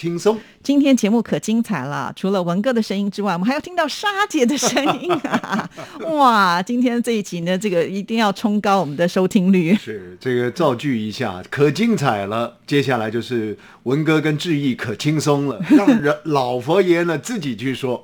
轻松。今天节目可精彩了，除了文哥的声音之外，我们还要听到沙姐的声音啊！哇，今天这一集呢，这个一定要冲高我们的收听率。是这个造句一下，可精彩了。接下来就是文哥跟志毅可轻松了，让人老佛爷呢自己去说。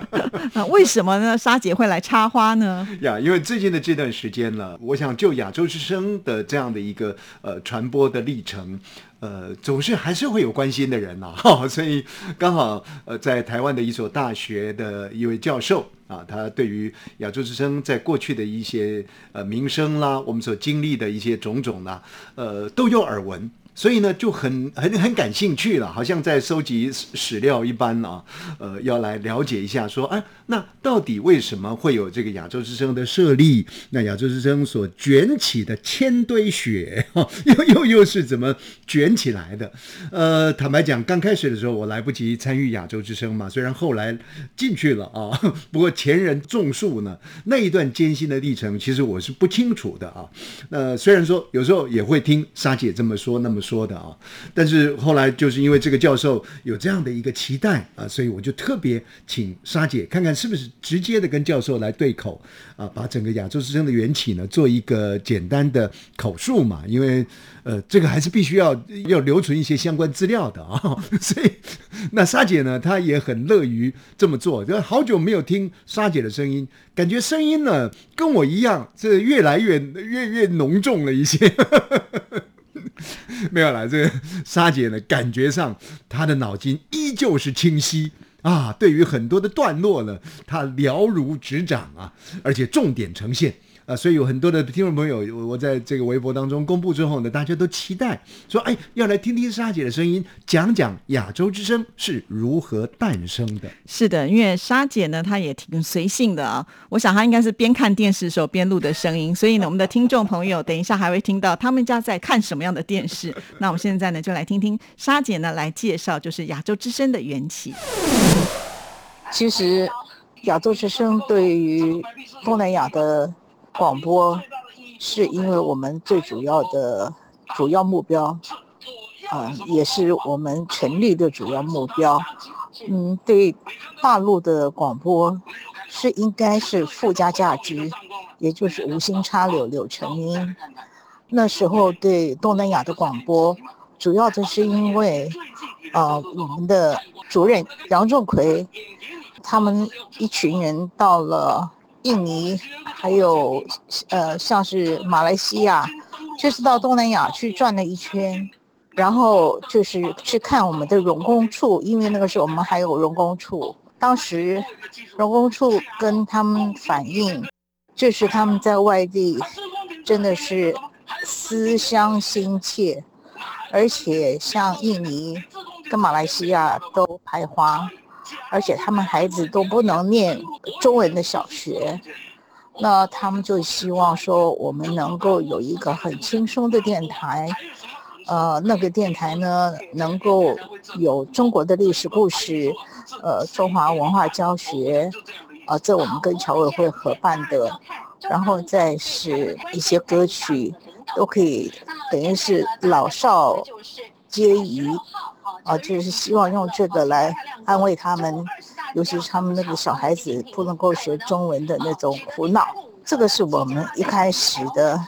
为什么呢？沙姐会来插花呢？呀，因为最近的这段时间呢，我想就亚洲之声的这样的一个呃传播的历程。呃，总是还是会有关心的人呐，哈，所以刚好呃，在台湾的一所大学的一位教授啊，他对于亚洲之声在过去的一些呃名声啦，我们所经历的一些种种呢，呃，都有耳闻。所以呢，就很很很感兴趣了，好像在收集史料一般啊，呃，要来了解一下，说，哎，那到底为什么会有这个亚洲之声的设立？那亚洲之声所卷起的千堆雪，哈 又又又是怎么卷起来的？呃，坦白讲，刚开始的时候我来不及参与亚洲之声嘛，虽然后来进去了啊，不过前人种树呢，那一段艰辛的历程，其实我是不清楚的啊。那虽然说有时候也会听沙姐这么说，那么。说的啊，但是后来就是因为这个教授有这样的一个期待啊，所以我就特别请沙姐看看是不是直接的跟教授来对口啊，把整个亚洲之声的缘起呢做一个简单的口述嘛，因为呃这个还是必须要要留存一些相关资料的啊，所以那沙姐呢她也很乐于这么做，就好久没有听沙姐的声音，感觉声音呢跟我一样，这越来越越越浓重了一些。没有了，这个沙姐呢，感觉上她的脑筋依旧是清晰啊，对于很多的段落呢，她了如指掌啊，而且重点呈现。啊，所以有很多的听众朋友，我我在这个微博当中公布之后呢，大家都期待说，哎，要来听听莎姐的声音，讲讲亚洲之声是如何诞生的。是的，因为莎姐呢，她也挺随性的啊。我想她应该是边看电视的时候边录的声音，所以呢，我们的听众朋友等一下还会听到他们家在看什么样的电视。那我们现在呢，就来听听莎姐呢来介绍，就是亚洲之声的缘起。其实，亚洲之声对于东南亚的。广播是因为我们最主要的主要目标，啊，也是我们成立的主要目标。嗯，对大陆的广播是应该是附加价值，也就是无心插柳柳成荫。那时候对东南亚的广播，主要的是因为，啊，我们的主任杨仲奎，他们一群人到了。印尼，还有呃，像是马来西亚，就是到东南亚去转了一圈，然后就是去看我们的荣工处，因为那个时候我们还有荣工处。当时荣工处跟他们反映，就是他们在外地真的是思乡心切，而且像印尼跟马来西亚都排华。而且他们孩子都不能念中文的小学，那他们就希望说我们能够有一个很轻松的电台，呃，那个电台呢能够有中国的历史故事，呃，中华文化教学，呃，这我们跟侨委会合办的，然后再是一些歌曲都可以，等于是老少皆宜。啊，就是希望用这个来安慰他们，尤其是他们那个小孩子不能够学中文的那种苦恼。这个是我们一开始的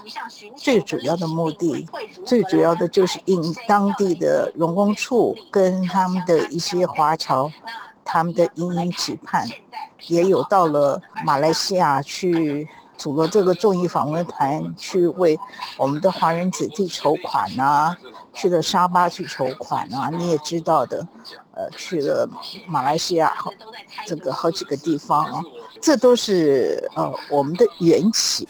最主要的目的，最主要的就是应当地的荣工处跟他们的一些华侨他们的殷殷期盼，也有到了马来西亚去组了这个众议访问团，去为我们的华人子弟筹款啊。去了沙巴去筹款啊，你也知道的，呃，去了马来西亚，这个好几个地方啊，这都是呃我们的缘起。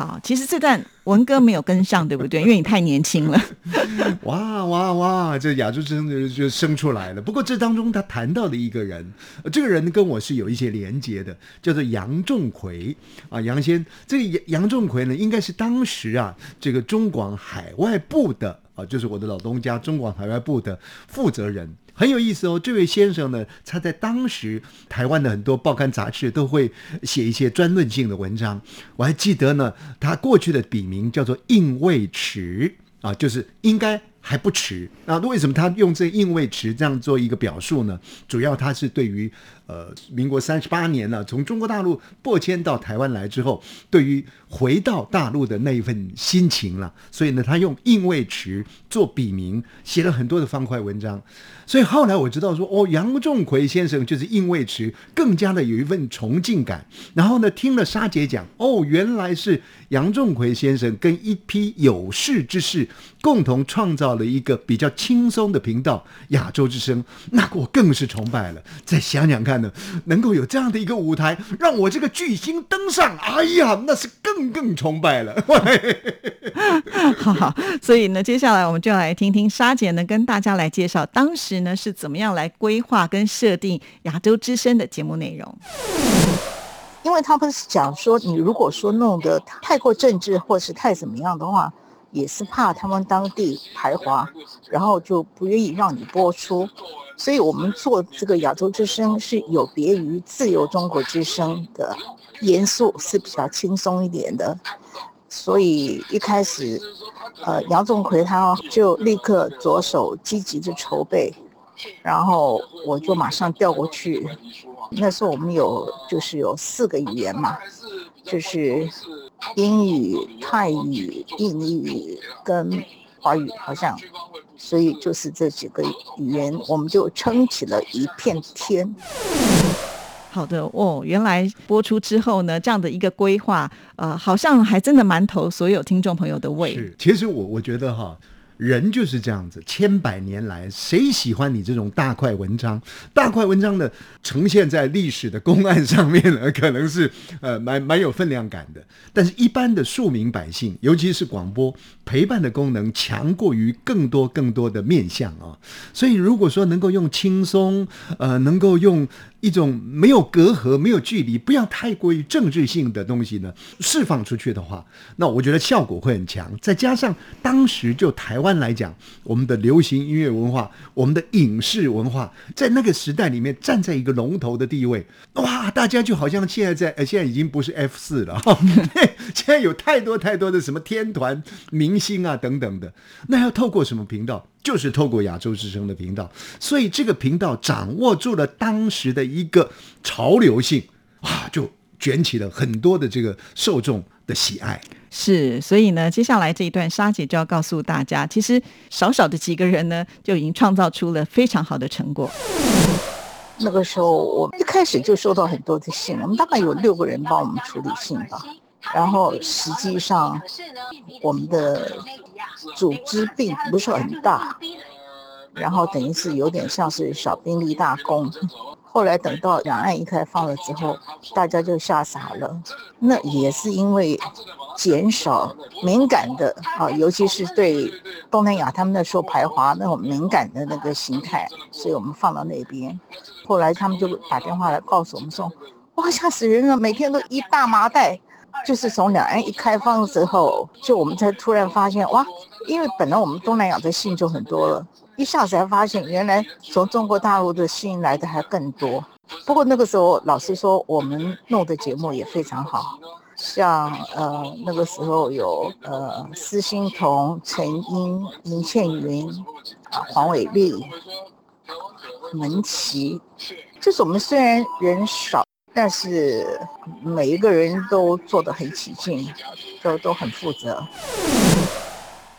好，其实这段文哥没有跟上，对不对？因为你太年轻了。哇哇哇！这亚洲之声就就生出来了。不过这当中他谈到的一个人，呃这个人跟我是有一些连结的，叫做杨仲奎啊。杨先，这个杨杨仲奎呢，应该是当时啊这个中广海外部的就是我的老东家中广海外部的负责人。很有意思哦，这位先生呢，他在当时台湾的很多报刊杂志都会写一些专论性的文章。我还记得呢，他过去的笔名叫做应未迟啊，就是应该还不迟。那为什么他用这应未迟这样做一个表述呢？主要他是对于呃民国三十八年呢、从中国大陆破迁到台湾来之后，对于回到大陆的那一份心情了，所以呢，他用应未迟做笔名，写了很多的方块文章。所以后来我知道说，哦，杨仲奎先生就是应未迟，更加的有一份崇敬感。然后呢，听了沙姐讲，哦，原来是杨仲奎先生跟一批有识之士共同创造了一个比较轻松的频道——亚洲之声。那我更是崇拜了。再想想看呢，能够有这样的一个舞台，让我这个巨星登上，哎呀，那是更更崇拜了。好 好，所以呢，接下来我们就来听听沙姐呢跟大家来介绍当时呢是怎么样来规划跟设定亚洲之声的节目内容。因为他们是讲说，你如果说弄得太过政治或是太怎么样的话，也是怕他们当地排华，然后就不愿意让你播出。所以我们做这个亚洲之声是有别于自由中国之声的，严肃是比较轻松一点的。所以一开始，呃，杨仲奎他就立刻着手积极的筹备，然后我就马上调过去。那时候我们有就是有四个语言嘛，就是英语、泰语、印语跟华语，好像，所以就是这几个语言，我们就撑起了一片天。好的哦，原来播出之后呢，这样的一个规划，呃，好像还真的蛮投所有听众朋友的胃。是，其实我我觉得哈。人就是这样子，千百年来，谁喜欢你这种大块文章？大块文章呢，呈现在历史的公案上面呢，可能是呃蛮蛮有分量感的。但是，一般的庶民百姓，尤其是广播陪伴的功能，强过于更多更多的面向啊。所以，如果说能够用轻松，呃，能够用一种没有隔阂、没有距离、不要太过于政治性的东西呢，释放出去的话，那我觉得效果会很强。再加上当时就台湾来讲，我们的流行音乐文化、我们的影视文化，在那个时代里面站在一个龙头的地位，哇，大家就好像现在在，呃，现在已经不是 F 四了，现在有太多太多的什么天团明星啊等等的，那要透过什么频道？就是透过亚洲之声的频道，所以这个频道掌握住了当时的一个潮流性啊，就卷起了很多的这个受众的喜爱。是，所以呢，接下来这一段沙姐就要告诉大家，其实少少的几个人呢，就已经创造出了非常好的成果。那个时候，我一开始就收到很多的信，我们大概有六个人帮我们处理信吧。然后实际上，我们的组织并不是很大，然后等于是有点像是小兵立大功。后来等到两岸一开放了之后，大家就吓傻了。那也是因为减少敏感的啊，尤其是对东南亚他们那时候排华那种敏感的那个形态，所以我们放到那边。后来他们就打电话来告诉我们说：“哇，吓死人了！每天都一大麻袋。”就是从两岸一开放之后，就我们才突然发现哇，因为本来我们东南亚的信就很多了，一下子才发现原来从中国大陆的信来的还更多。不过那个时候，老实说，我们弄的节目也非常好，像呃那个时候有呃施欣彤、陈英、林倩云、啊黄伟丽、门奇，就是我们虽然人少。但是每一个人都做得很起劲，都都很负责。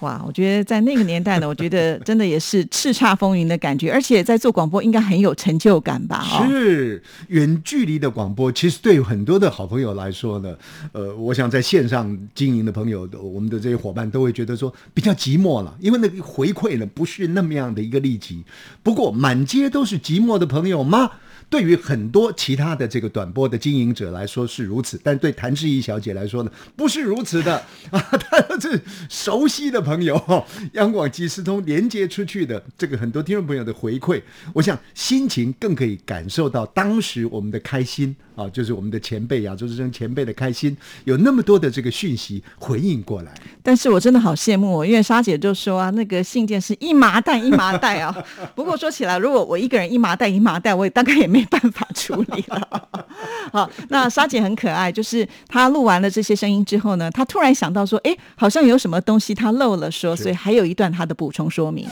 哇，我觉得在那个年代呢，我觉得真的也是叱咤风云的感觉，而且在做广播应该很有成就感吧？是远距离的广播，其实对很多的好朋友来说呢，呃，我想在线上经营的朋友，我们的这些伙伴都会觉得说比较寂寞了，因为那个回馈呢不是那么样的一个立即。不过满街都是寂寞的朋友吗？对于很多其他的这个短波的经营者来说是如此，但对谭志怡小姐来说呢，不是如此的 啊。她是熟悉的朋友，央广即时通连接出去的这个很多听众朋友的回馈，我想心情更可以感受到当时我们的开心啊，就是我们的前辈亚洲之声前辈的开心，有那么多的这个讯息回应过来。但是我真的好羡慕哦，因为沙姐就说啊，那个信件是一麻袋一麻袋啊。不过说起来，如果我一个人一麻袋一麻袋，我也大概也没办法处理了。好，那沙姐很可爱，就是她录完了这些声音之后呢，她突然想到说，哎，好像有什么东西她漏了说，所以还有一段她的补充说明。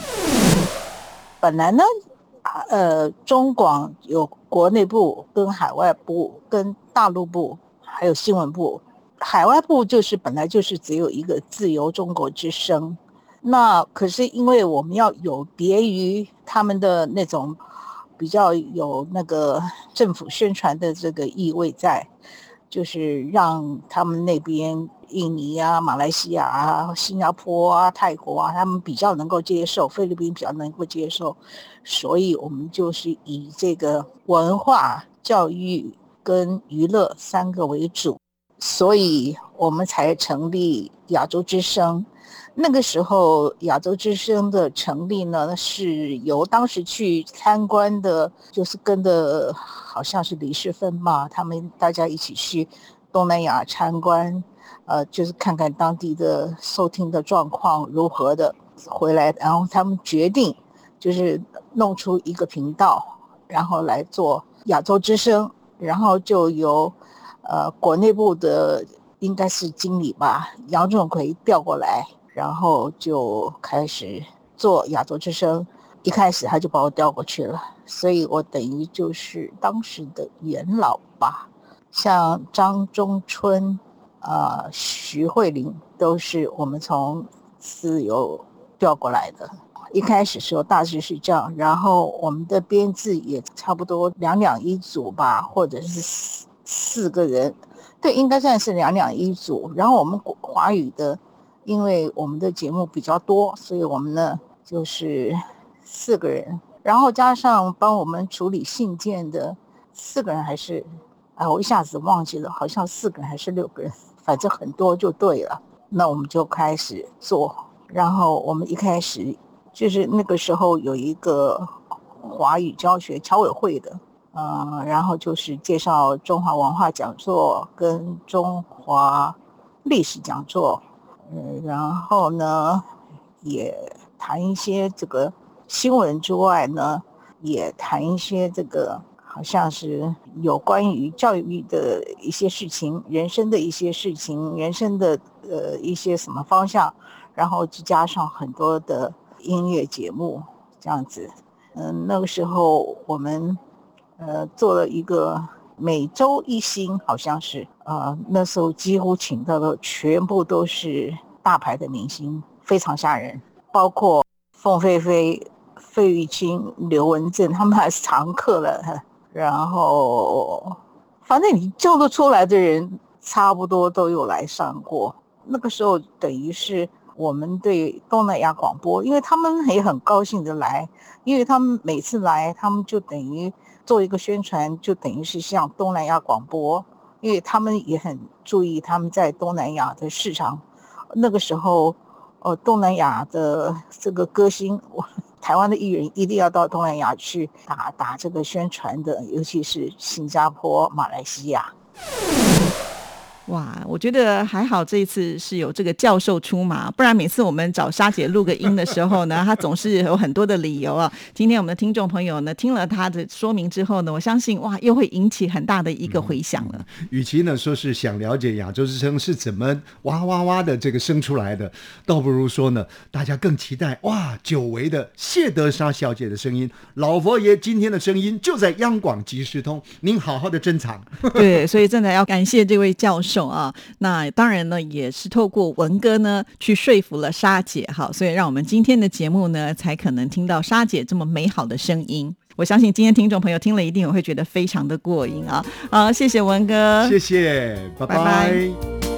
本来呢，呃，中广有国内部、跟海外部、跟大陆部，还有新闻部。海外部就是本来就是只有一个自由中国之声。那可是因为我们要有别于他们的那种比较有那个政府宣传的这个意味在，就是让他们那边印尼啊、马来西亚啊、新加坡啊、泰国啊，他们比较能够接受，菲律宾比较能够接受，所以我们就是以这个文化、教育跟娱乐三个为主，所以我们才成立亚洲之声。那个时候，亚洲之声的成立呢，是由当时去参观的，就是跟的，好像是李世芬嘛，他们大家一起去东南亚参观，呃，就是看看当地的收听的状况如何的，回来，然后他们决定就是弄出一个频道，然后来做亚洲之声，然后就由呃国内部的应该是经理吧，杨仲奎调过来。然后就开始做亚洲之声，一开始他就把我调过去了，所以我等于就是当时的元老吧。像张中春、啊徐慧玲都是我们从自由调过来的。一开始时候大致是这样，然后我们的编制也差不多两两一组吧，或者是四四个人，对，应该算是两两一组。然后我们华语的。因为我们的节目比较多，所以我们呢就是四个人，然后加上帮我们处理信件的四个人，还是啊，我一下子忘记了，好像四个人还是六个人，反正很多就对了。那我们就开始做，然后我们一开始就是那个时候有一个华语教学侨委会的，嗯，然后就是介绍中华文化讲座跟中华历史讲座。嗯，然后呢，也谈一些这个新闻之外呢，也谈一些这个好像是有关于教育的一些事情、人生的一些事情、人生的呃一些什么方向，然后再加上很多的音乐节目这样子。嗯，那个时候我们呃做了一个每周一星，好像是。呃，那时候几乎请到的全部都是大牌的明星，非常吓人，包括凤飞飞、费玉清、刘文正，他们还是常客了。然后，反正你叫得出来的人，差不多都有来上过。那个时候等于是我们对东南亚广播，因为他们也很高兴的来，因为他们每次来，他们就等于做一个宣传，就等于是向东南亚广播。因为他们也很注意他们在东南亚的市场，那个时候，呃，东南亚的这个歌星，台湾的艺人一定要到东南亚去打打这个宣传的，尤其是新加坡、马来西亚。哇，我觉得还好，这一次是有这个教授出马，不然每次我们找沙姐录个音的时候呢，她总是有很多的理由啊。今天我们的听众朋友呢，听了她的说明之后呢，我相信哇，又会引起很大的一个回响了。与其呢说是想了解亚洲之声是怎么哇哇哇的这个生出来的，倒不如说呢，大家更期待哇，久违的谢德莎小姐的声音，老佛爷今天的声音就在央广即时通，您好好的珍藏。对，所以真的要感谢这位教授。啊，那当然呢，也是透过文哥呢去说服了沙姐，哈，所以让我们今天的节目呢，才可能听到沙姐这么美好的声音。我相信今天听众朋友听了一定也会觉得非常的过瘾啊！好，谢谢文哥，谢谢，拜拜。